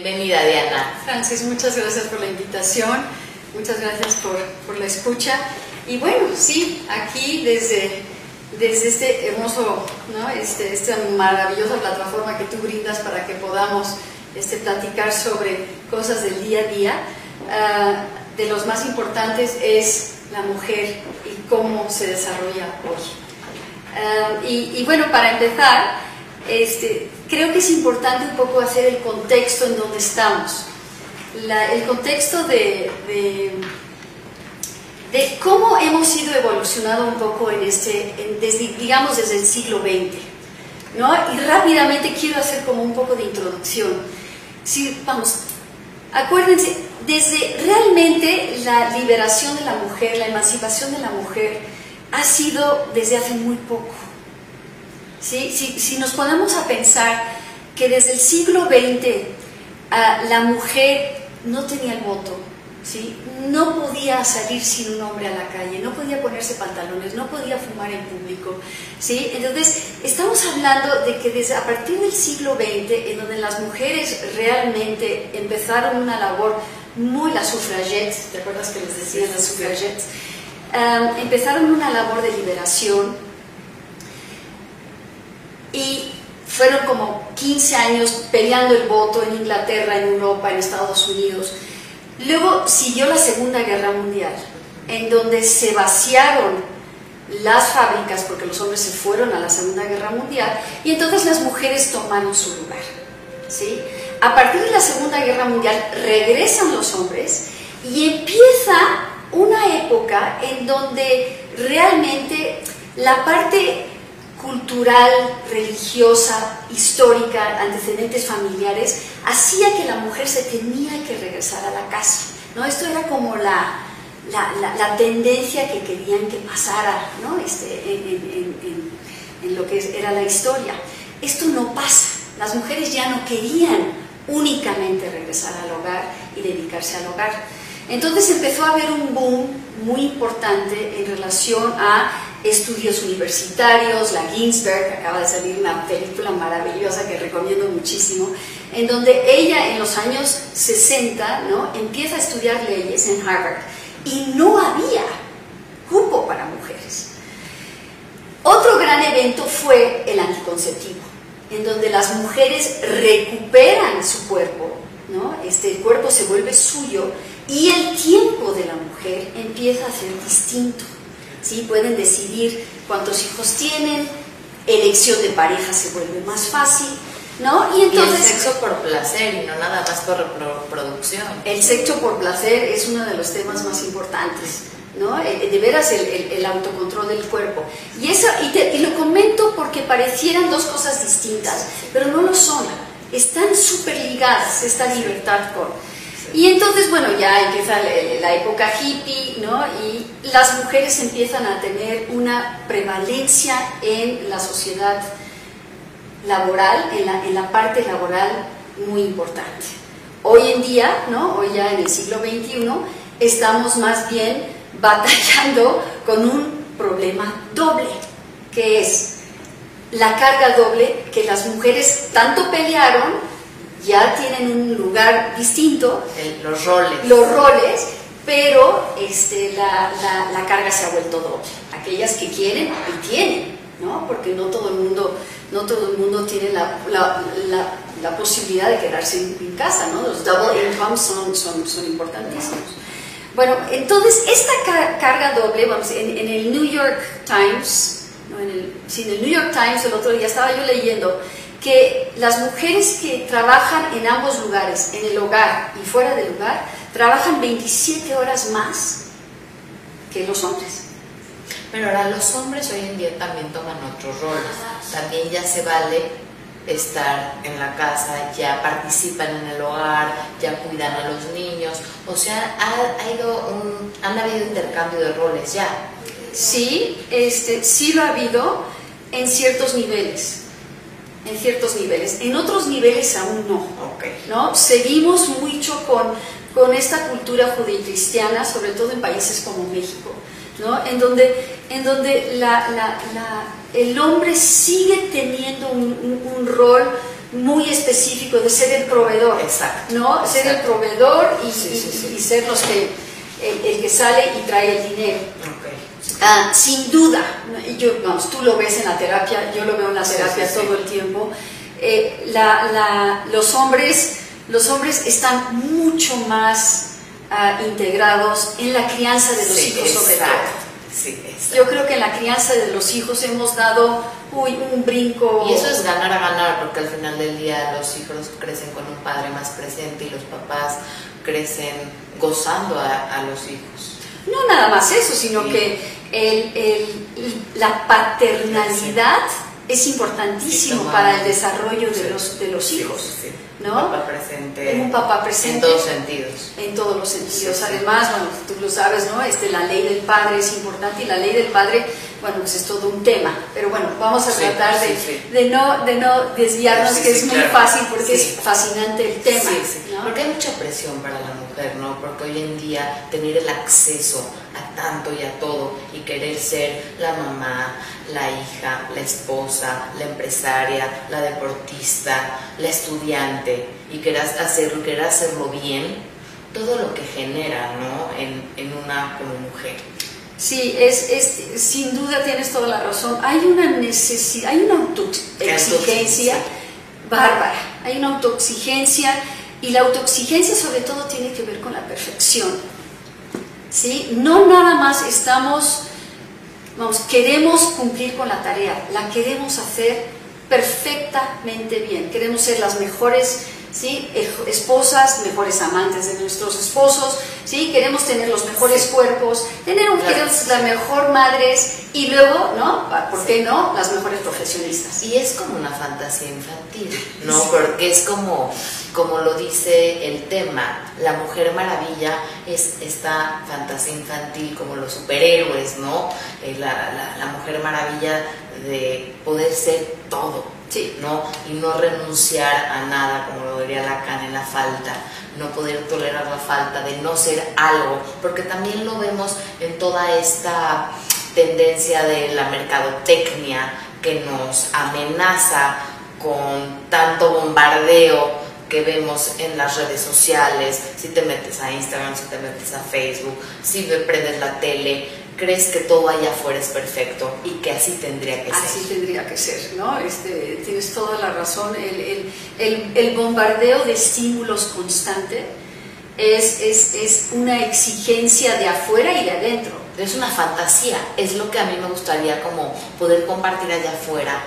Bienvenida, Diana. Francis, muchas gracias por la invitación, muchas gracias por, por la escucha. Y bueno, sí, aquí desde, desde este hermoso, ¿no? este, esta maravillosa plataforma que tú brindas para que podamos este, platicar sobre cosas del día a día, ah, de los más importantes es la mujer y cómo se desarrolla hoy. Ah, y, y bueno, para empezar, este, creo que es importante un poco hacer el contexto en donde estamos. el contexto de, cómo hemos ido evolucionando un poco en este, desde, digamos desde el siglo XX. ¿no? Y rápidamente quiero hacer como un poco de introducción. Si, vamos, acuérdense, desde realmente la liberación de la mujer, la emancipación de la mujer, ha sido desde hace muy poco. Si, si, nos ponemos a pensar que desde el siglo XX ah, la mujer no tenía el voto, ¿sí? no podía salir sin un hombre a la calle, no podía ponerse pantalones, no podía fumar en público. ¿sí? Entonces, estamos hablando de que desde a partir del siglo XX, en donde las mujeres realmente empezaron una labor muy, las sufragettes, ¿te acuerdas que les decían las sufragettes? Ah, empezaron una labor de liberación y fueron como 15 años peleando el voto en Inglaterra, en Europa, en Estados Unidos. Luego siguió la Segunda Guerra Mundial, en donde se vaciaron las fábricas porque los hombres se fueron a la Segunda Guerra Mundial y entonces las mujeres tomaron su lugar. ¿sí? A partir de la Segunda Guerra Mundial regresan los hombres y empieza una época en donde realmente la parte cultural, religiosa, histórica, antecedentes familiares, hacía que la mujer se tenía que regresar a la casa. ¿no? Esto era como la, la, tendencia que querían que pasara ¿no? este, en, en lo que era la historia. Esto no pasa. Las mujeres ya no querían únicamente regresar al hogar y dedicarse al hogar. Entonces empezó a haber un boom muy importante en relación a estudios universitarios, la Ginsberg, acaba de salir una película maravillosa que recomiendo muchísimo, en donde ella en los años 60 ¿no? empieza a estudiar leyes en Harvard y no había cupo para mujeres. Otro gran evento fue el anticonceptivo, en donde las mujeres recuperan su cuerpo, ¿no? este, el cuerpo se vuelve suyo y el tiempo de la mujer empieza a ser distinto. ¿Sí? Pueden decidir cuántos hijos tienen, elección de pareja se vuelve más fácil, ¿no? Y entonces... el sexo por placer y no nada más por reproducción. El sexo por placer es uno de los temas más importantes, ¿no? De veras el, autocontrol del cuerpo. Y, eso, y, lo comento porque parecieran dos cosas distintas, pero no lo son. Están súper ligadas esta libertad con y entonces, bueno, ya empieza la, época hippie, ¿no? Y las mujeres empiezan a tener una prevalencia en la sociedad laboral, en la, en la parte laboral muy importante. Hoy en día, ¿no? Hoy ya en el siglo XXI, estamos más bien batallando con un problema doble, que es la carga doble que las mujeres tanto pelearon ya tienen un lugar distinto. los roles. Los roles, pero este, la, la, carga se ha vuelto doble. Aquellas que quieren y tienen, ¿no? Porque no todo el mundo, no todo el mundo tiene la, la posibilidad de quedarse en, casa, ¿no? Los double incomes son, son, son importantísimos. Bueno, entonces esta carga doble, vamos, en, en el New York Times, no, en el, sí, en el New York Times el otro día estaba yo leyendo que las mujeres que trabajan en ambos lugares, en el hogar y fuera del hogar, trabajan 27 horas más que los hombres. Pero ahora los hombres hoy en día también toman otros roles. También ya se vale estar en la casa, ya participan en el hogar, ya cuidan a los niños. O sea, ha, ido un, han habido intercambio de roles ya. Sí, este, sí lo ha habido en ciertos niveles en ciertos niveles, en otros niveles aún no. ¿no? Seguimos mucho con, con esta cultura judio-cristiana, sobre todo en países como México, ¿no? en donde, en donde la, la, el hombre sigue teniendo un, un, rol muy específico de ser el proveedor, Exacto, ¿no? Ser el proveedor y, Sí, sí, sí. y ser los que, el, el que sale y trae el dinero. Ok. Ah, sin duda. Y yo, vamos, tú lo ves en la terapia, yo lo veo en la terapia sí, sí. todo el tiempo, eh, la- la- los, hombres, los hombres están mucho más ah, integrados en la crianza de los hijos sobre todo. Yo creo que en la crianza de los hijos hemos dado uy, un brinco. Y eso es ganar a ganar, porque al final del día los hijos crecen con un padre más presente y los papás crecen gozando a, a los hijos. No nada más eso, sino Sí. que el- el- la paternalidad es importantísimo Sí, para el desarrollo de los, de los hijos. ¿no? Un papá presente. Un papá presente. En todos sentidos. En todos los sentidos. Además, bueno, tú lo sabes, ¿no? Este, la ley del padre es importante y la ley del padre, bueno, pues es todo un tema. Pero bueno, vamos a Sí, tratar de, sí, sí. de no, de no desviarnos, que es muy claro. fácil porque es fascinante el tema. Porque hay mucha presión para la mujer, ¿no? Porque hoy en día tener el acceso a tanto y a todo y querer ser la mamá, la hija, la esposa, la empresaria, la deportista, la estudiante y querer hacerlo, querer hacerlo bien, todo lo que genera, ¿no? En, en una como mujer. Sí, es, es, sin duda tienes toda la razón. Hay una necesidad, hay una autoexigencia bárbara, hay una autoexigencia y la autoexigencia sobre todo tiene que ver con la perfección. ¿Sí? No nada más estamos, vamos, queremos cumplir con la tarea, la queremos hacer perfectamente bien, queremos ser las mejores ¿sí? Ej- esposas, mejores amantes de nuestros esposos, ¿sí? queremos tener los mejores cuerpos, tener un, Claro. la mejor madres y luego, ¿no? ¿Por qué no? Las mejores profesionistas. Y es como una fantasía infantil, ¿no? Porque es como, como lo dice el tema, la Mujer Maravilla es esta fantasía infantil como los superhéroes, ¿no? Eh, la, la- la Mujer Maravilla de poder ser todo, Sí. ¿no? Y no renunciar a nada, como lo diría Lacan en la falta, no poder tolerar la falta, de no ser algo, porque también lo vemos en toda esta tendencia de la mercadotecnia que nos amenaza con tanto bombardeo que vemos en las redes sociales, si te metes a Instagram, si te metes a Facebook, si prendes la tele, crees que todo allá afuera es perfecto y que así tendría que Así ser. tendría que ser, ¿no? Este, tienes toda la razón. El, el- el- el bombardeo de estímulos constante es, es, es una exigencia de afuera y de adentro. Es una fantasía, es lo que a mí me gustaría como poder compartir allá afuera,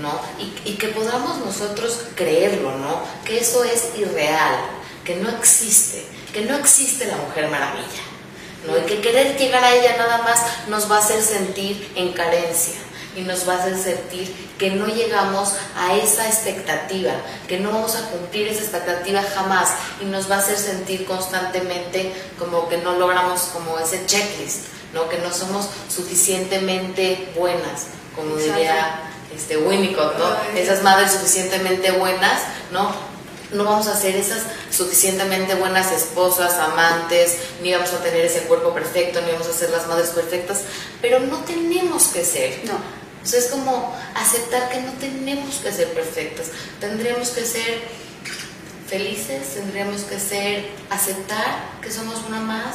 ¿no? Y, y que podamos nosotros creerlo, ¿no? Que eso es irreal, que no existe, que no existe la Mujer Maravilla, ¿no? Y que querer llegar a ella nada más nos va a hacer sentir en carencia y nos va a hacer sentir que no llegamos a esa expectativa, que no vamos a cumplir esa expectativa jamás y nos va a hacer sentir constantemente como que no logramos como ese checklist, ¿no? que no somos suficientemente buenas, como Exacto. diría este Winnicott, ¿no? Esas madres suficientemente buenas, ¿no? No vamos a ser esas suficientemente buenas esposas, amantes, ni vamos a tener ese cuerpo perfecto, ni vamos a ser las madres perfectas, pero no tenemos que ser. No. Sea, es como aceptar que no tenemos que ser perfectas, tendríamos que ser felices, tendríamos que ser, aceptar que somos una más,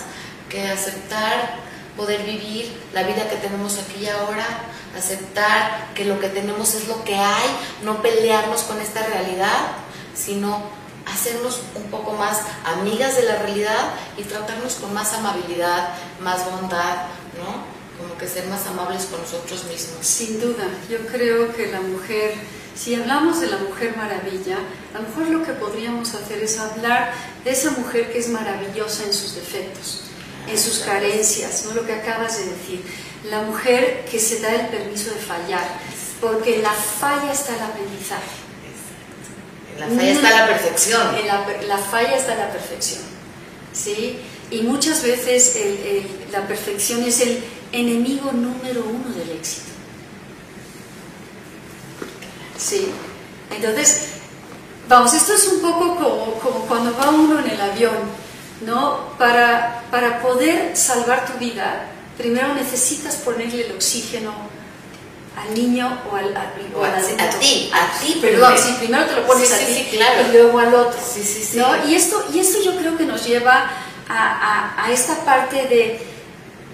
que aceptar poder vivir la vida que tenemos aquí y ahora, aceptar que lo que tenemos es lo que hay, no pelearnos con esta realidad, sino hacernos un poco más amigas de la realidad y tratarnos con más amabilidad, más bondad, ¿no? Como que ser más amables con nosotros mismos. Sin duda, yo creo que la mujer, si hablamos de la mujer maravilla, a lo mejor lo que podríamos hacer es hablar de esa mujer que es maravillosa en sus defectos, en sus carencias, ¿no? lo que acabas de decir. La mujer que se da el permiso de fallar, porque la falla está el aprendizaje. La falla está la perfección. En la, falla está la perfección. ¿sí? Y muchas veces la perfección es el enemigo número uno del éxito. ¿sí? Entonces, vamos, esto es un poco como, como cuando va uno en el avión, ¿no? Para, para poder salvar tu vida, primero necesitas ponerle el oxígeno al niño o al, al o a, a, ti, a ti perdón, sí, primero te lo pones a ti y luego al otro. Sí, sí, sí. ¿no? Y, esto, y esto yo creo que nos lleva a, a, a esta parte de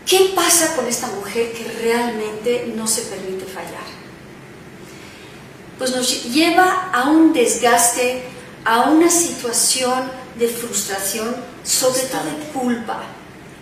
qué pasa con esta mujer que realmente no se permite fallar. Pues nos lleva a un desgaste, a una situación de frustración, sobre todo de culpa,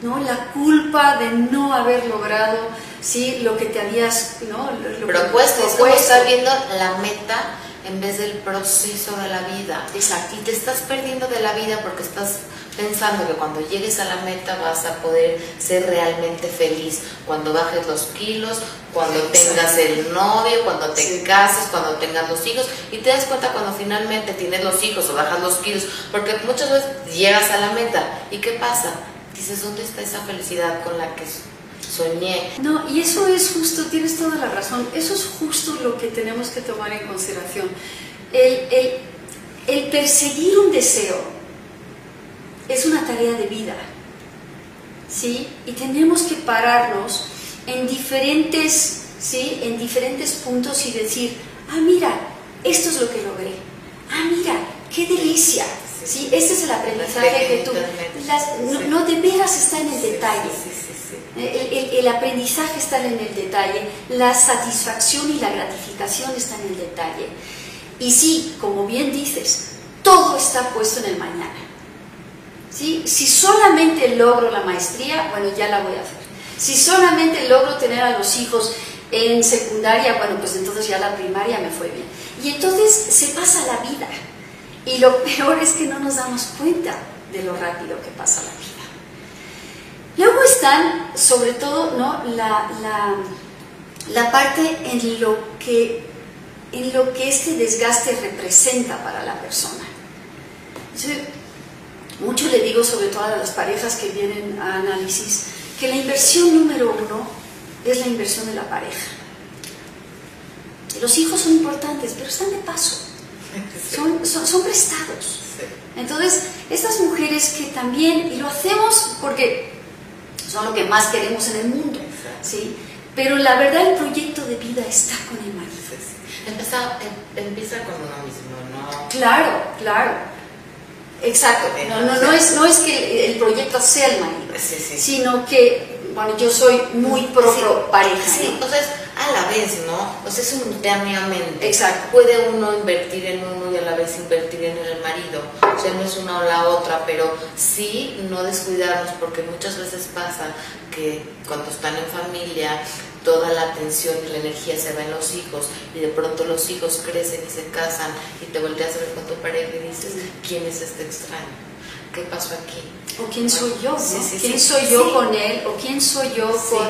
¿no? La culpa de no haber logrado ¿sí? lo que te habías ¿no? lo propuesto. Es como estar viendo la meta en vez del proceso de la vida. Exacto. Y te estás perdiendo de la vida porque estás pensando que cuando llegues a la meta vas a poder ser realmente feliz. Cuando bajes los kilos, cuando tengas el novio, cuando te cases, cuando tengas los hijos. Y te das cuenta cuando finalmente tienes los hijos o bajas los kilos. Porque muchas veces llegas a la meta. ¿Y qué pasa? Dices, ¿dónde está esa felicidad con la que soñé. No, y eso es justo, tienes toda la razón, eso es justo lo que tenemos que tomar en consideración. El, el, perseguir un deseo es una tarea de vida, ¿sí? Y tenemos que pararnos en diferentes, ¿sí? En diferentes puntos y decir, ah, mira, esto es lo que logré. Ah, mira, qué delicia. ¿Sí? Ese es el aprendizaje que tú... no, no, de veras está en el detalle. El, aprendizaje está en el detalle, la satisfacción y la gratificación están en el detalle. Y sí, como bien dices, todo está puesto en el mañana. ¿Sí? Si solamente logro la maestría, bueno, ya la voy a hacer. Si solamente logro tener a los hijos en secundaria, bueno, pues entonces ya la primaria me fue bien. Y entonces se pasa la vida. Y lo peor es que no nos damos cuenta de lo rápido que pasa la vida. Luego están, sobre todo, ¿no? la, la, parte en lo, que, en lo que este desgaste representa para la persona. mucho le digo, sobre todo a las parejas que vienen a análisis, que la inversión número uno es la inversión de la pareja. Los hijos son importantes, pero están de paso, son, son, son prestados. Entonces, estas mujeres que también, y lo hacemos porque son lo que más queremos en el mundo, ¿sí? Pero la verdad el proyecto de vida está con el marido. Empieza, em, empieza con uno mismo, ¿no? Claro, claro. Exacto. No, no, no, es, no es que el proyecto sea el marido, sino que, bueno, yo soy muy pro, pareja. Entonces a la vez, ¿no? O sea, simultáneamente. Exacto. Puede uno invertir en uno y a la vez invertir en el marido. O sea, no es una o la otra, pero sí no descuidarnos porque muchas veces pasa que cuando están en familia toda la atención y la energía se va en los hijos y de pronto los hijos crecen y se casan y te volteas a ver con tu pareja y dices, ¿quién es este extraño? ¿Qué pasó aquí? ¿O quién soy yo? ¿Quién soy yo con él? ¿O quién soy yo con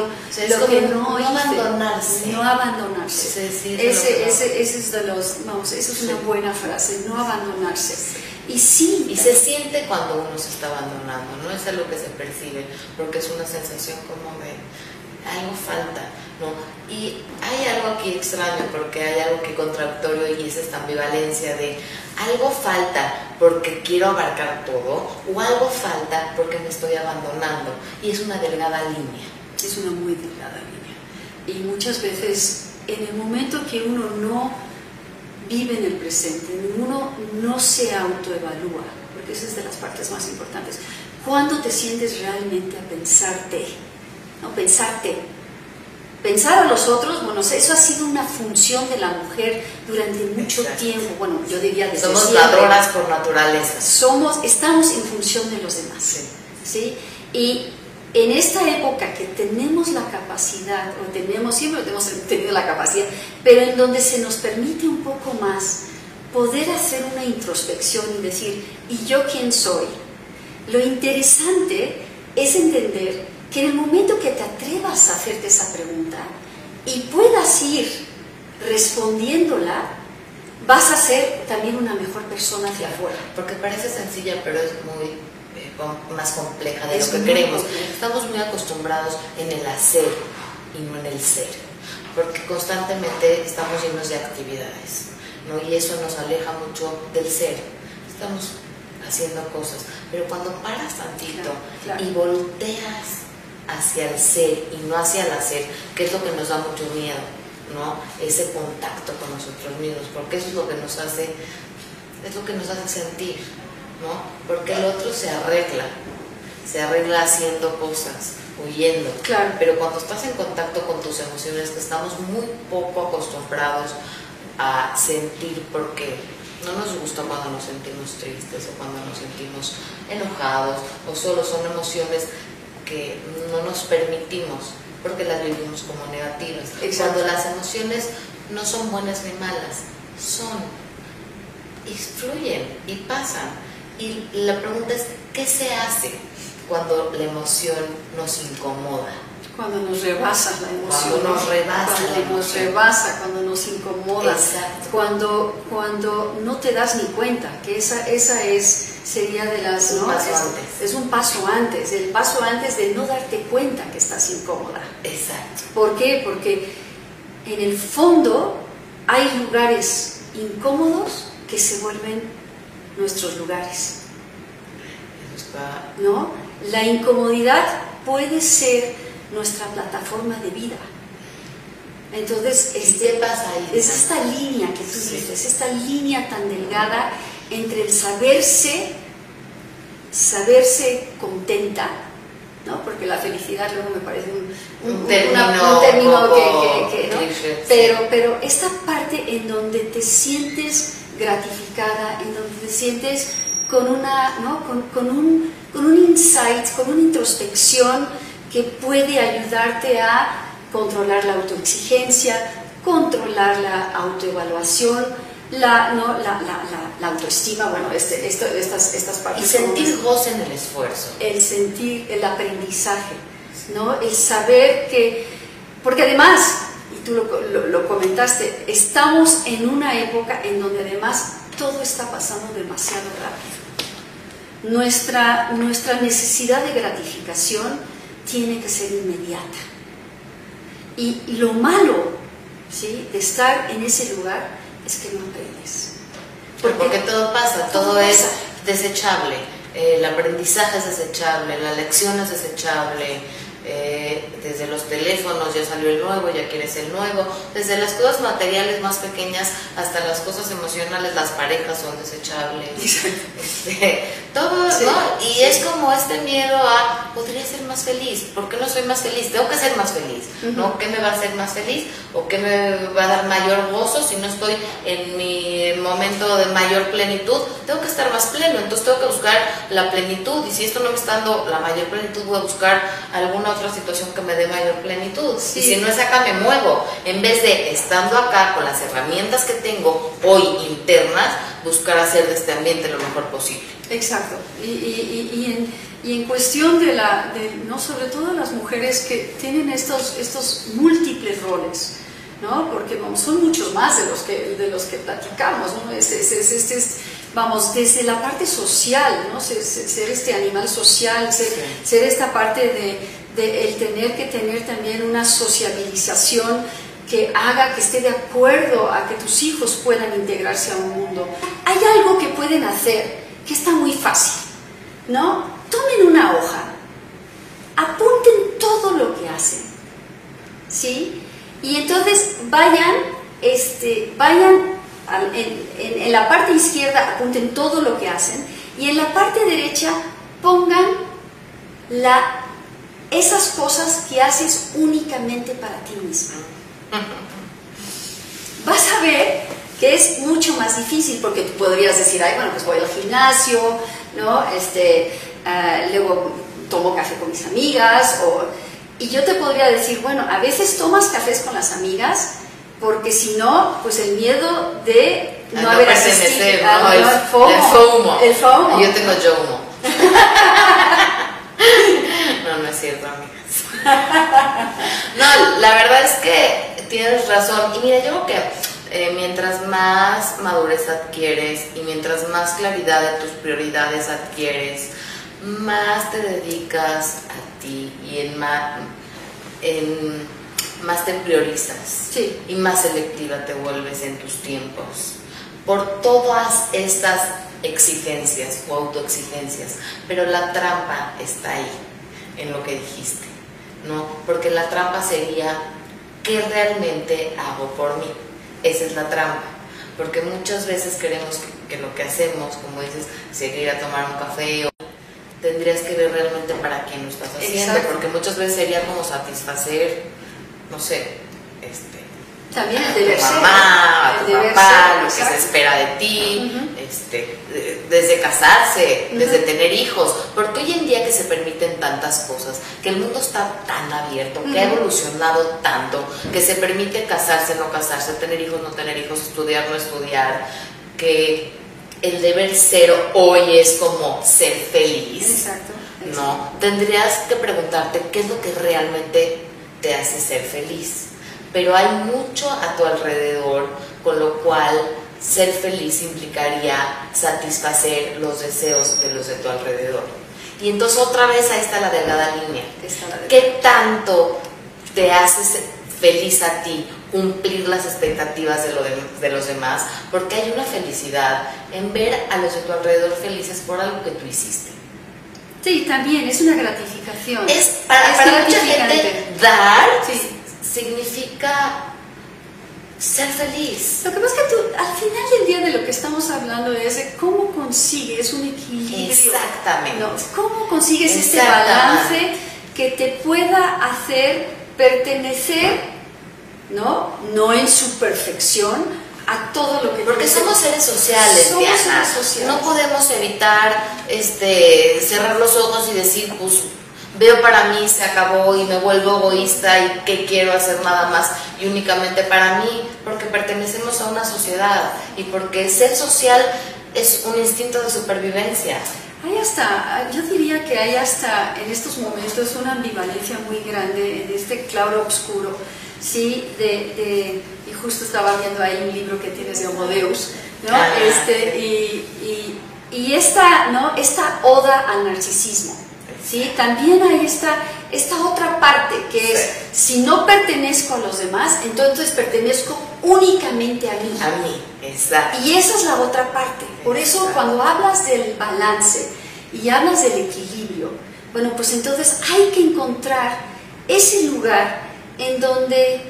lo que no, no abandonarse? No abandonarse. ese, ese, ese, es de los, vamos, esa es una buena frase, no abandonarse. Y sí. Y se siente cuando uno se está abandonando, no es algo que se percibe, porque es una sensación como de algo falta, ¿no? Y hay algo aquí extraño, porque hay algo que contradictorio y es esta ambivalencia de algo falta porque quiero abarcar todo o algo falta porque me estoy abandonando. Y es una delgada línea. Es una muy delgada línea. Y muchas veces en el momento que uno no vive en el presente, uno no se autoevalúa, porque esa es de las partes más importantes. ¿Cuándo te sientes realmente a pensarte? Pensarte, Pensar a los otros, bueno, eso ha sido una función de la mujer durante mucho tiempo. Bueno, yo diría desde Somos ladronas por naturaleza. Somos, estamos en función de los demás. Sí. Y en esta época que tenemos la capacidad, o tenemos, siempre hemos tenido la capacidad, pero en donde se nos permite un poco más poder hacer una introspección y decir, ¿y yo quién soy? Lo interesante es entender que en el momento que te atrevas a hacerte esa pregunta y puedas ir respondiéndola, vas a ser también una mejor persona hacia afuera. Porque parece sencilla, pero es muy eh, más compleja de lo que queremos. Estamos muy acostumbrados en el hacer y no en el ser, porque constantemente estamos llenos de actividades, ¿no? y eso nos aleja mucho del ser. Estamos haciendo cosas, pero cuando paras tantito y volteas hacia el ser y no hacia el hacer, que es lo que nos da mucho miedo. ¿no? Ese contacto con nosotros mismos, porque eso es lo que nos hace, es lo que nos hace sentir, ¿no? Porque el otro se arregla, se arregla haciendo cosas, huyendo. Claro. Pero cuando estás en contacto con tus emociones, que estamos muy poco acostumbrados a sentir porque no nos gusta cuando nos sentimos tristes o cuando nos sentimos enojados o solo son emociones que no nos permitimos porque las vivimos como negativas. Exacto. Cuando las emociones no son buenas ni malas, son y fluyen y pasan. Y la pregunta es, ¿qué se hace cuando la emoción nos incomoda? Cuando nos rebasa la emoción. Cuando nos rebasa Cuando nos rebasa, cuando nos incomoda. Exacto. Cuando, cuando no te das ni cuenta, que esa, esa es, sería de las... Un ¿no? paso es, antes. es un paso antes, el paso antes de no darte cuenta que estás incómoda. Exacto. ¿Por qué? Porque en el fondo hay lugares incómodos que se vuelven nuestros lugares. Eso está ¿no? La incomodidad puede ser nuestra plataforma de vida. Entonces, ¿Y este, qué pasa ahí? es esta línea que tú Sí. dices, esta línea tan delgada entre el saberse, saberse contenta, ¿no? Porque la felicidad luego me parece un, Un una- término un término un que, pero, pero esta parte en donde te sientes gratificada, en donde te sientes con, una, ¿no? con, con un, con un insight, con una introspección que puede ayudarte a controlar la autoexigencia, controlar la autoevaluación, la, ¿no? la, la, la- la autoestima, bueno, este, esto- estas, partes. son sentir goce en el esfuerzo. el sentir, el aprendizaje, ¿no? El saber que, porque además, y tú lo, lo- lo comentaste, estamos en una época en donde además todo está pasando demasiado rápido. Nuestra, nuestra necesidad de gratificación tiene que ser inmediata. Y, y lo malo, ¿sí? De estar en ese lugar es que no aprendes. Porque, todo pasa, todo, todo es pasa. desechable. Eh, el aprendizaje es desechable, la lección es desechable. Eh, desde los teléfonos ya salió el nuevo, ya quieres el nuevo. Desde las cosas materiales más pequeñas hasta las cosas emocionales, las parejas son desechables. Este, todo, Sí, ¿no? Y sí. es como este miedo a, podría ser más feliz, ¿por qué no soy más feliz? Tengo que ser más feliz, ¿no? ¿Qué me va a hacer más feliz? ¿O qué me va a dar mayor gozo si no estoy en mi momento de mayor plenitud? Tengo que estar más pleno, entonces tengo que buscar la plenitud y si esto no me está dando la mayor plenitud, voy a buscar alguna otra situación que me dé mayor plenitud. Sí. Y si no es acá, me muevo. En vez de estando acá con las herramientas que tengo hoy internas, buscar hacer de este ambiente lo mejor posible. Exacto. Y, y- y- y en, y en cuestión de la, de, no sobre todo las mujeres que tienen estos, estos múltiples roles, ¿no? Porque vamos, son muchos más de los que, de los que platicamos, ¿no? Es, es- es- es- vamos, desde la parte social, ¿no? Ser, ser- ser este animal social, ser, Sí. ser esta parte de, el tener que tener también una sociabilización que haga que esté de acuerdo a que tus hijos puedan integrarse a un mundo. Hay algo que pueden hacer que está muy fácil, ¿no? Tomen una hoja, apunten todo lo que hacen, ¿sí? Y entonces vayan, este, vayan en la parte izquierda, apunten todo lo que hacen, y en la parte derecha pongan la, esas cosas que haces únicamente para ti misma. Vas a ver que es mucho más difícil porque tú podrías decir, ay, bueno, pues voy al gimnasio, ¿no? Este, ah, luego tomo café con mis amigas, o, y yo te podría decir, bueno, a veces tomas cafés con las amigas porque si no, pues el miedo de no, A no haber asistido, ah, ¿no? El- FOMO. El FOMO. Yo tengo YOMO. no, no es cierto, amigas. No, la verdad es que tienes razón. Y mira, yo creo que eh, mientras más madurez adquieres y mientras más claridad de tus prioridades adquieres, más te dedicas a ti y en más, en, más te priorizas Sí. y más selectiva te vuelves en tus tiempos por todas estas exigencias o autoexigencias. Pero la trampa está ahí, en lo que dijiste, ¿no? Porque la trampa sería ¿qué realmente hago por mí? Esa es la trampa, porque muchas veces queremos que, lo que hacemos, como dices, seguir a tomar un café o tendrías que ver realmente para quién lo estás haciendo, porque muchas veces sería como satisfacer, no sé, este, también el deber mamá, a tu papá, lo que se espera de ti, este, desde casarse, desde tener hijos, porque hoy en día que se permiten tantas cosas, que el mundo está tan abierto, que ha evolucionado tanto, que se permite casarse, no casarse, tener hijos, no tener hijos, estudiar, no estudiar, que el deber cero hoy es como ser feliz. Exacto. No, tendrías que preguntarte qué es lo que realmente te hace ser feliz pero hay mucho a tu alrededor, con lo cual ser feliz implicaría satisfacer los deseos de los de tu alrededor. Y entonces otra vez ahí está la delgada línea. ¿Qué tanto te hace feliz a ti cumplir las expectativas de, lo de, los demás? Porque hay una felicidad en ver a los de tu alrededor felices por algo que tú hiciste. Sí, también es una gratificación. Es para, para mucha gente dar sí significa ser feliz. Lo que pasa es que tú, al final del día de lo que estamos hablando es de cómo consigues un equilibrio. Exactamente. ¿Cómo consigues este balance que te pueda hacer pertenecer, ¿no? No en su perfección, a todo lo que porque somos seres sociales somos Seres sociales. no podemos evitar este cerrar los ojos y decir pues veo para mí, se acabó y me vuelvo egoísta y que quiero hacer nada más y únicamente para mí, porque pertenecemos a una sociedad y porque ser social es un instinto de supervivencia. Hay hasta, yo diría que hay hasta en estos momentos una ambivalencia muy grande en este claro oscuro, sí, de, y justo estaba viendo ahí un libro que tienes de Homo ¿no? Ah, este, y, y, y esta, ¿no? esta oda al narcisismo, ¿sí? También hay esta, esta otra parte que es, si no pertenezco a los demás, entonces pertenezco únicamente a mí. A mí, exacto. Y esa es la otra parte. Por eso cuando hablas del balance y hablas del equilibrio, bueno, pues entonces hay que encontrar ese lugar en donde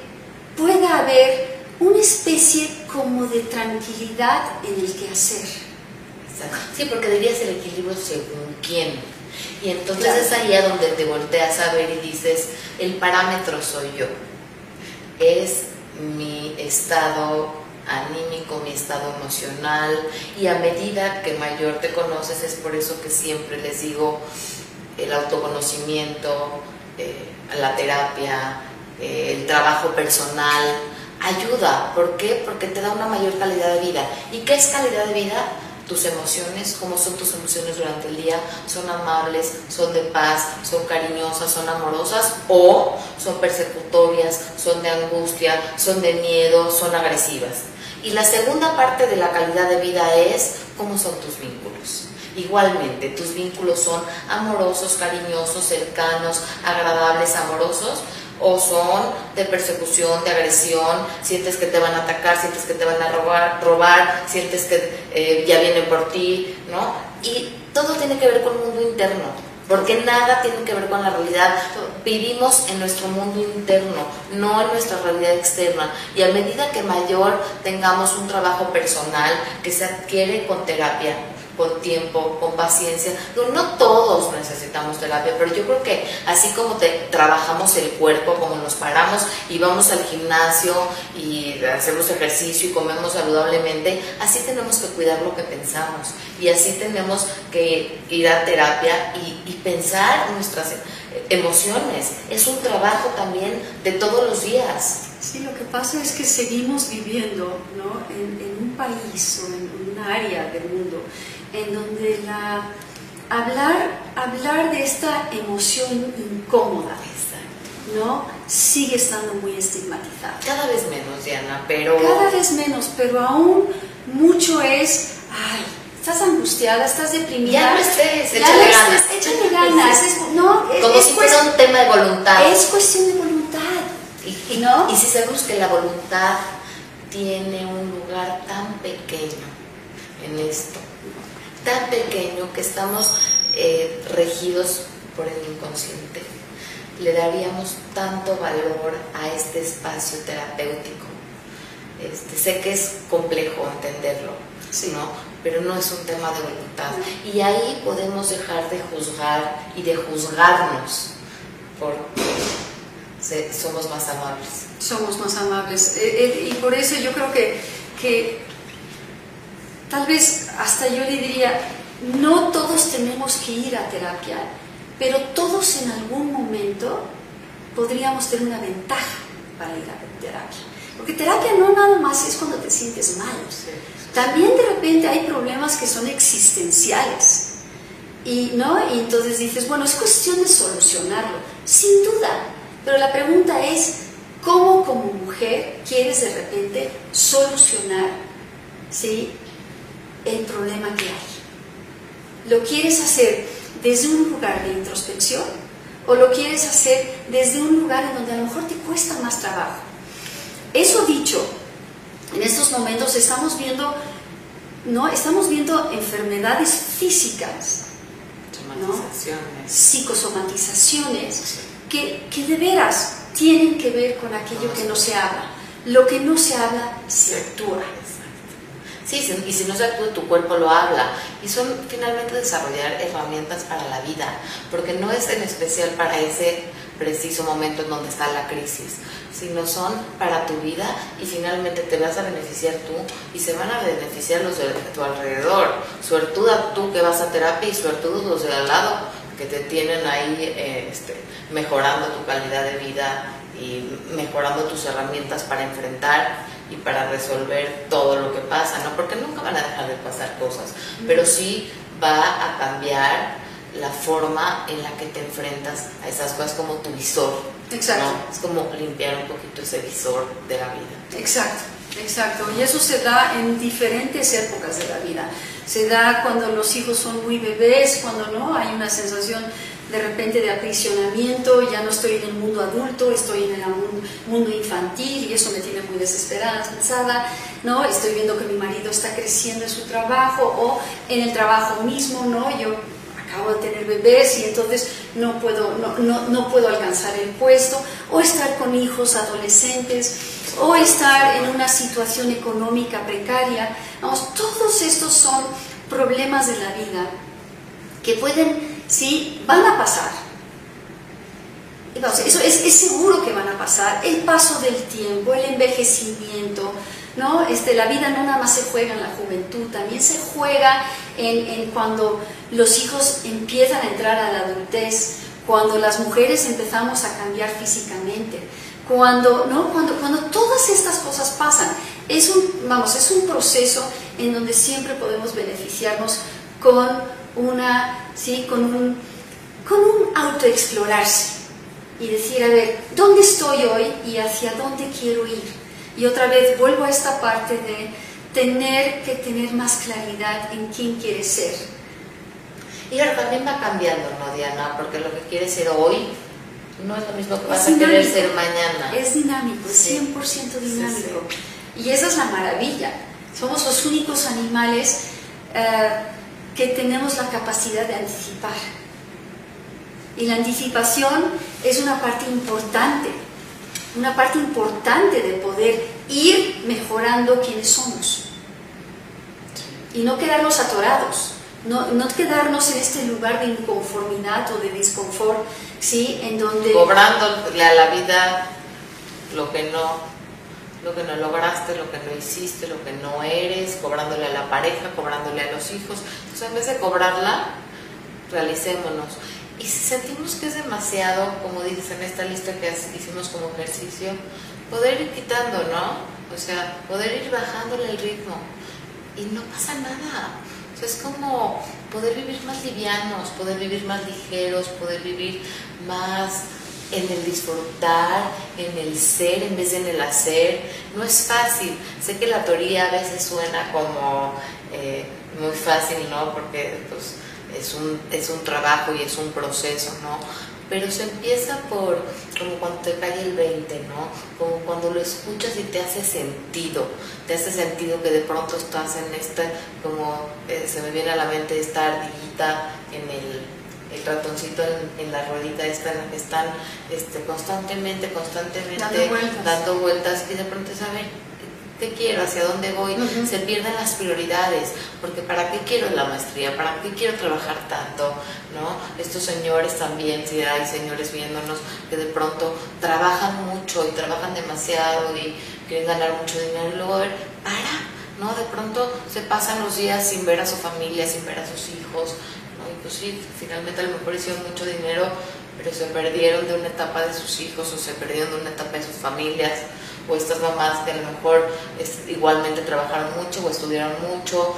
pueda haber una especie como de tranquilidad en el que hacer. Sí, porque dirías el equilibrio según quién. Y entonces es ahí a donde te volteas a ver y dices, el parámetro soy yo. Es mi estado anímico, mi estado emocional y a medida que mayor te conoces es por eso que siempre les digo el autoconocimiento, eh, la terapia, eh, el trabajo personal, ayuda. ¿Por qué? Porque te da una mayor calidad de vida. ¿Y qué es calidad de vida? Tus emociones, cómo son tus emociones durante el día, son amables, son de paz, son cariñosas, son amorosas o son persecutorias, son de angustia, son de miedo, son agresivas. Y la segunda parte de la calidad de vida es cómo son tus vínculos. Igualmente, tus vínculos son amorosos, cariñosos, cercanos, agradables, amorosos, o son de persecución, de agresión, sientes que te van a atacar, sientes que te van a robar, robar sientes que eh, ya vienen por ti, ¿no? Y todo tiene que ver con el mundo interno, porque nada tiene que ver con la realidad. Vivimos en nuestro mundo interno, no en nuestra realidad externa. Y a medida que mayor tengamos un trabajo personal que se adquiere con terapia, con tiempo, con paciencia. No, todos necesitamos terapia, pero yo creo que así como te, trabajamos el cuerpo, como nos paramos y vamos al gimnasio y hacemos ejercicio y comemos saludablemente, así tenemos que cuidar lo que pensamos y así tenemos que ir a terapia y, pensar nuestras emociones. Es un trabajo también de todos los días. Sí, lo que pasa es que seguimos viviendo ¿no? en, en un país o en un área del mundo en donde la, hablar, hablar de esta emoción incómoda, ¿no? Sigue estando muy estigmatizada. Cada vez menos, Diana, pero... Cada vez menos, pero aún mucho es, ay, estás angustiada, estás deprimida. Ya no estés, échale ganas. Échale ganas. no, Como si fuera un tema de voluntad. Es cuestión de voluntad. Y, ¿no? y si sabemos que la voluntad tiene un lugar tan pequeño en esto, tan pequeño que estamos eh, regidos por el inconsciente. le daríamos tanto valor a este espacio terapéutico. Este, sé que es complejo entenderlo, ¿no? pero no es un tema de voluntad. Y ahí podemos dejar de juzgar y de juzgarnos porque somos más amables. Somos más amables. Eh, eh, y por eso yo creo que, que tal vez hasta yo le diría, no todos tenemos que ir a terapia, pero todos en algún momento podríamos tener una ventaja para ir a terapia. Porque terapia no nada más es cuando te sientes mal. También de repente hay problemas que son existenciales. Y, ¿no? y entonces dices, bueno, es cuestión de solucionarlo, sin duda. Pero la pregunta es, ¿cómo como mujer quieres de repente solucionar ¿sí? El problema que hay? ¿Lo quieres hacer desde un lugar de introspección o lo quieres hacer desde un lugar en donde a lo mejor te cuesta más trabajo. Eso dicho, en estos momentos estamos viendo, ¿no? Estamos viendo enfermedades físicas, psicosomatizaciones, que, que de veras tienen que ver con aquello que no se habla. Lo que no se habla se actúa. Sí, y si no se actúa, tu cuerpo lo habla. Y son finalmente desarrollar herramientas para la vida, porque no es en especial para ese preciso momento en donde está la crisis, sino son para tu vida y finalmente te vas a beneficiar tú y se van a beneficiar los de tu alrededor. Suertuda tú que vas a terapia y suertudos los de al lado que te tienen ahí eh, este, mejorando tu calidad de vida y mejorando tus herramientas para enfrentar y para resolver todo lo que pasa, ¿no? Porque nunca van a dejar de pasar cosas, pero sí va a cambiar la forma en la que te enfrentas a esas cosas como tu visor. Exacto. Es como limpiar un poquito ese visor de la vida. Exacto, exacto. Y eso se da en diferentes épocas de la vida. Se da cuando los hijos son muy bebés, cuando no hay una sensación de repente de aprisionamiento, ya no estoy en el mundo adulto, estoy en el mundo infantil y eso me tiene muy desesperada, cansada, ¿no? Estoy viendo que mi marido está creciendo en su trabajo o en el trabajo mismo, ¿no? Yo acabo de tener bebés y entonces no puedo, no, no, no puedo alcanzar el puesto, o estar con hijos adolescentes, o estar en una situación económica precaria. Todos estos son problemas de la vida que pueden ¿sí? Van a pasar. Entonces, eso es, seguro que van a pasar. El paso del tiempo, el envejecimiento, ¿no? Este, la vida no nada más se juega en la juventud, también se juega en, en cuando los hijos empiezan a entrar a la adultez, cuando las mujeres empezamos a cambiar físicamente, cuando, ¿no? cuando, cuando todas estas cosas pasan. Es un, vamos, es un proceso en donde siempre podemos beneficiarnos con una, ¿sí? con, un, con un autoexplorarse y decir, a ver, ¿dónde estoy hoy y hacia dónde quiero ir? Y otra vez vuelvo a esta parte de tener que tener más claridad en quién quieres ser. Y ahora también va cambiando, ¿no, Diana? Porque lo que quieres ser hoy no es lo mismo que vas a querer ser mañana. Es dinámico, es 100% dinámico. Y esa es la maravilla. Somos los únicos animales eh, que tenemos la capacidad de anticipar. Y la anticipación es una parte importante, una parte importante de poder ir mejorando quienes somos. Y no quedarnos atorados, no, no quedarnos en este lugar de inconformidad o de disconfort, ¿sí? En donde... Cobrándole a la vida lo que no lo que no lograste, lo que no hiciste, lo que no eres, cobrándole a la pareja, cobrándole a los hijos. Entonces, en vez de cobrarla, realicémonos. Y si sentimos que es demasiado, como dices en esta lista que hicimos como ejercicio, poder ir quitando, ¿no? O sea, poder ir bajándole el ritmo. Y no pasa nada. O sea, es como poder vivir más livianos, poder vivir más ligeros, poder vivir más en el disfrutar, en el ser en vez de en el hacer. No es fácil. Sé que la teoría a veces suena como eh, muy fácil, ¿no? Porque pues, es, un, es un trabajo y es un proceso, ¿no? Pero se empieza por como cuando te cae el 20, ¿no? Como cuando lo escuchas y te hace sentido, te hace sentido que de pronto estás en esta, como eh, se me viene a la mente esta ardillita en el el ratoncito en, la ruedita esta en la que están este, constantemente, constantemente dando vueltas. y de pronto saben qué quiero, hacia dónde voy, se pierden las prioridades, porque ¿para qué quiero la maestría? ¿Para qué quiero trabajar tanto? ¿no? Estos señores también, si hay señores viéndonos que de pronto trabajan mucho y trabajan demasiado y quieren ganar mucho dinero y luego ver, para, ¿no? De pronto se pasan los días sin ver a su familia, sin ver a sus hijos, pues sí, finalmente a lo mejor hicieron mucho dinero, pero se perdieron de una etapa de sus hijos o se perdieron de una etapa de sus familias, o estas mamás que a lo mejor igualmente trabajaron mucho o estudiaron mucho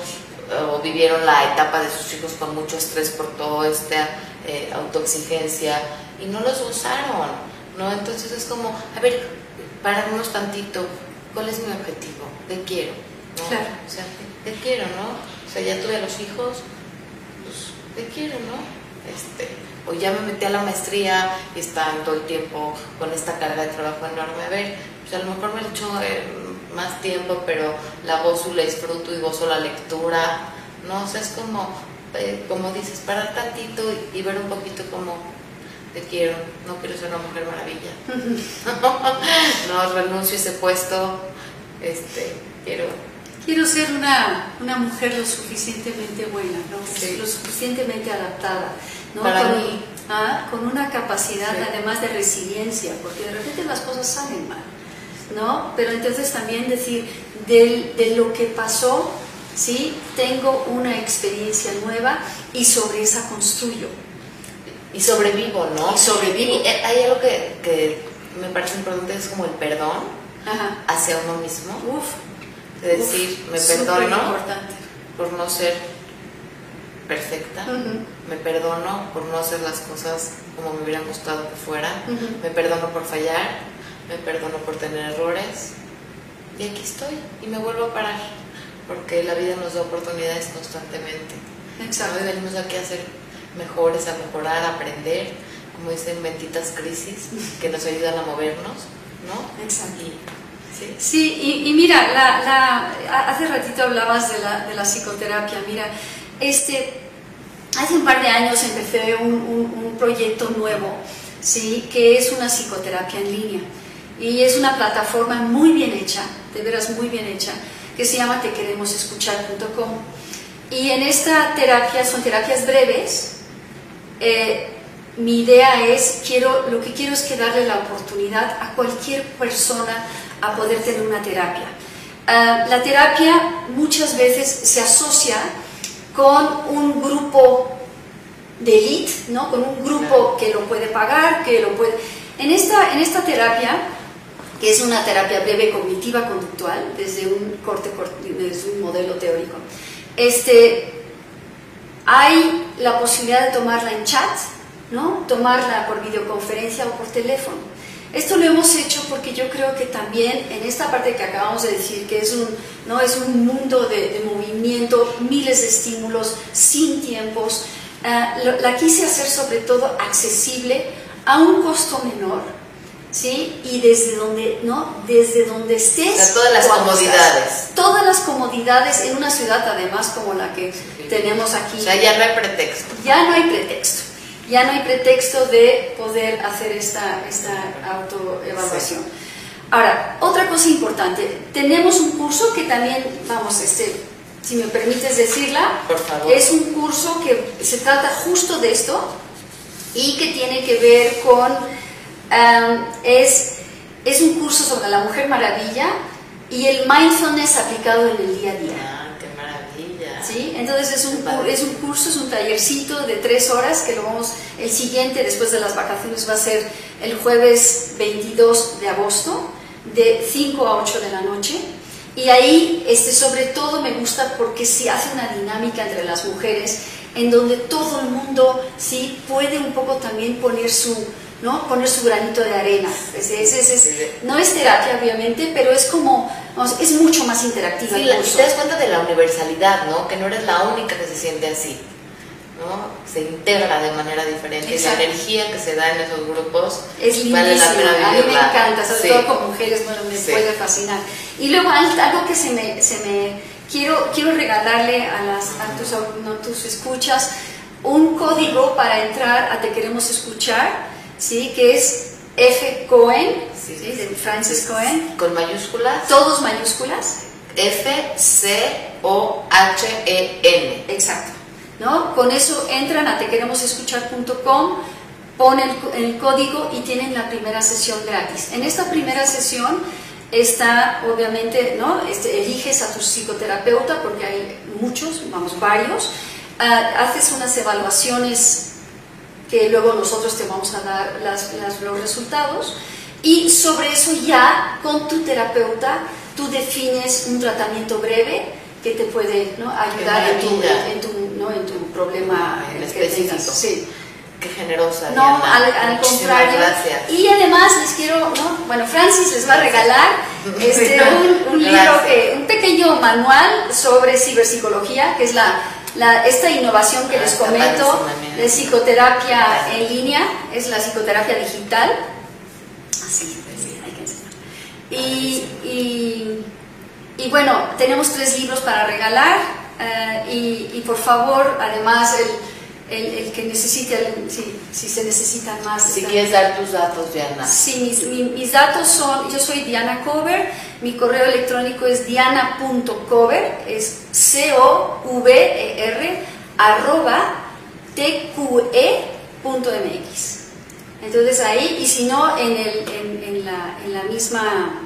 o vivieron la etapa de sus hijos con mucho estrés por toda esta eh, autoexigencia y no los usaron, ¿no? Entonces es como, a ver, pararnos tantito, ¿cuál es mi objetivo? ¿Qué quiero? ¿no? O sea, ¿qué, quiero, no? O sea, ya tuve los hijos, te quiero, ¿no? Este, o ya me metí a la maestría y están todo el tiempo con esta carga de trabajo enorme. A ver, pues a lo mejor me he hecho eh, más tiempo, pero la gozo, la disfruto y gozo la lectura, ¿no? O sea, es como, eh, como dices, parar tantito y, ver un poquito como te quiero, no quiero ser una mujer maravilla. no, renuncio a ese puesto, este, quiero quiero ser una, una mujer lo suficientemente buena, ¿no? lo suficientemente adaptada, ¿no? con, ¿ah? con, una capacidad además de resiliencia, porque de repente las cosas salen mal, ¿no? Pero entonces también decir, de, de lo que pasó, ¿sí? Tengo una experiencia nueva y sobre esa construyo. Y sobrevivo, ¿no? Y sobrevivo. Eh, hay algo que, que me parece importante, es como el perdón hacia uno mismo. Uf de decir, me perdono por no ser perfecta, me perdono por no hacer las cosas como me hubieran gustado que fueran, me perdono por fallar, me perdono por tener errores y aquí estoy y me vuelvo a parar porque la vida nos da oportunidades constantemente. Exacto. Hoy venimos aquí a ser mejores, a mejorar, a aprender, como dicen, benditas crisis que nos ayudan a movernos, ¿no? Exacto. Sí, y, mira, hace ratito hablabas de la, de la, psicoterapia. Mira, este, hace un par de años empecé un, un, proyecto nuevo, ¿sí? que es una psicoterapia en línea. Y es una plataforma muy bien hecha, de veras muy bien hecha, que se llama tequeremosescuchar.com. Y en esta terapia, son terapias breves, eh, mi idea es, quiero, lo que quiero es que darle la oportunidad a cualquier persona a poder tener una terapia. Ah, la terapia muchas veces se asocia con un grupo de élite, ¿no? con un grupo que lo puede pagar, que lo puede... En esta, en esta terapia, que es una terapia breve cognitiva conductual, desde un corte, desde un modelo teórico, este, hay la posibilidad de tomarla en chat, ¿no? tomarla por videoconferencia o por teléfono. Esto lo hemos hecho porque yo creo que también en esta parte que acabamos de decir, que es un, ¿no? es un mundo de, movimiento, miles de estímulos, sin tiempos, eh, la quise hacer sobre todo accesible a un costo menor, ¿sí? Y desde donde, ¿no? Desde donde estés. todas las comodidades. todas las comodidades en una ciudad además como la que tenemos aquí. O sea, ya no hay pretexto. Ya no hay pretexto ya no hay pretexto de poder hacer esta, esta autoevaluación. Ahora, otra cosa importante, tenemos un curso que también, vamos, este, si me permites decirla, es un curso que se trata justo de esto y que tiene que ver con, um, es, es un curso sobre la Mujer Maravilla y el mindfulness aplicado en el día a día. ¿Sí? Entonces es un, es un curso, es un tallercito de tres horas que lo vamos, el siguiente después de las vacaciones va a ser el jueves 22 de agosto de 5 a 8 de la noche. Y ahí, este, sobre todo, me gusta porque se hace una dinámica entre las mujeres en donde todo el mundo sí puede un poco también poner su, ¿no? poner su granito de arena. Es, no es terapia, obviamente, pero es como, es mucho más interactiva. Sí, y te das cuenta de la universalidad, ¿no? que no eres la única que se siente así. ¿no? Se integra de manera diferente. La energía que se da en esos grupos es. Vale la pena a mí me encanta, sobre todo con mujeres, bueno, me puede fascinar. Y luego algo que se me, se me quiero, quiero regalarle a, las, a tus, no, tus escuchas un código para entrar a Te Queremos Escuchar, ¿sí? que es F Cohen, Sí, ¿sí? sí, de sí. Francis Cohen, Con mayúsculas. todos mayúsculas, F C O H E N. exacto. ¿no? Con eso entran a tequeremosescuchar.com, ponen el, el código y tienen la primera sesión gratis. En esta primera sesión está, obviamente, ¿no? Este, eliges a tu psicoterapeuta porque hay muchos, vamos, varios. Ah, haces unas evaluaciones que luego nosotros te vamos a dar las- las- los resultados y sobre eso ya con tu terapeuta tú defines un tratamiento breve que te puede ¿no? ayudar en tu, en, tu, ¿no? en tu problema En específico. Sí. Qué generosa. No, Diana. al, al contrario. Gracias. Y además les quiero, ¿no? bueno, Francis les va a regalar este, un, un libro, que, un pequeño manual sobre ciberpsicología, que es la, la- esta innovación que Ah, les está comento de psicoterapia en línea, es la psicoterapia digital. Así, hay que enseñar. Y, y, y bueno, tenemos tres libros para regalar eh, y, y por favor, además, el, el, el que necesite, el- si, si se necesitan más. Si quieres dar tus datos, Diana. Sí, mis, mi- mis datos son, yo soy Diana Cover, mi correo electrónico es diana.cover, es C-O-V-E-R, arroba tqe.mx. Entonces ahí, y si no, en, el, en, en la, en la misma,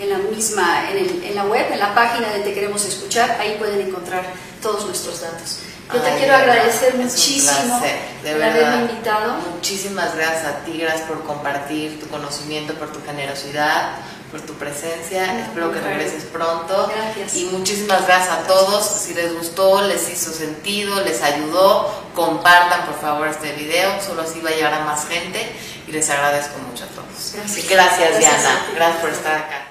en la misma, en, el- en la web, en la página de Te Queremos Escuchar, ahí pueden encontrar todos nuestros datos. Yo te quiero agradecer muchísimo de por haberme invitado. Muchísimas gracias a ti, gracias por compartir tu conocimiento, por tu generosidad, por tu presencia. No, Espero que regreses pronto. Gracias. Y muchísimas gracias a todos. Si les gustó, les hizo sentido, les ayudó, compartan por favor este video. Solo así va a llegar a más gente y les agradezco mucho a todos. Gracias. Gracias, Gracias Diana. Gracias por estar acá.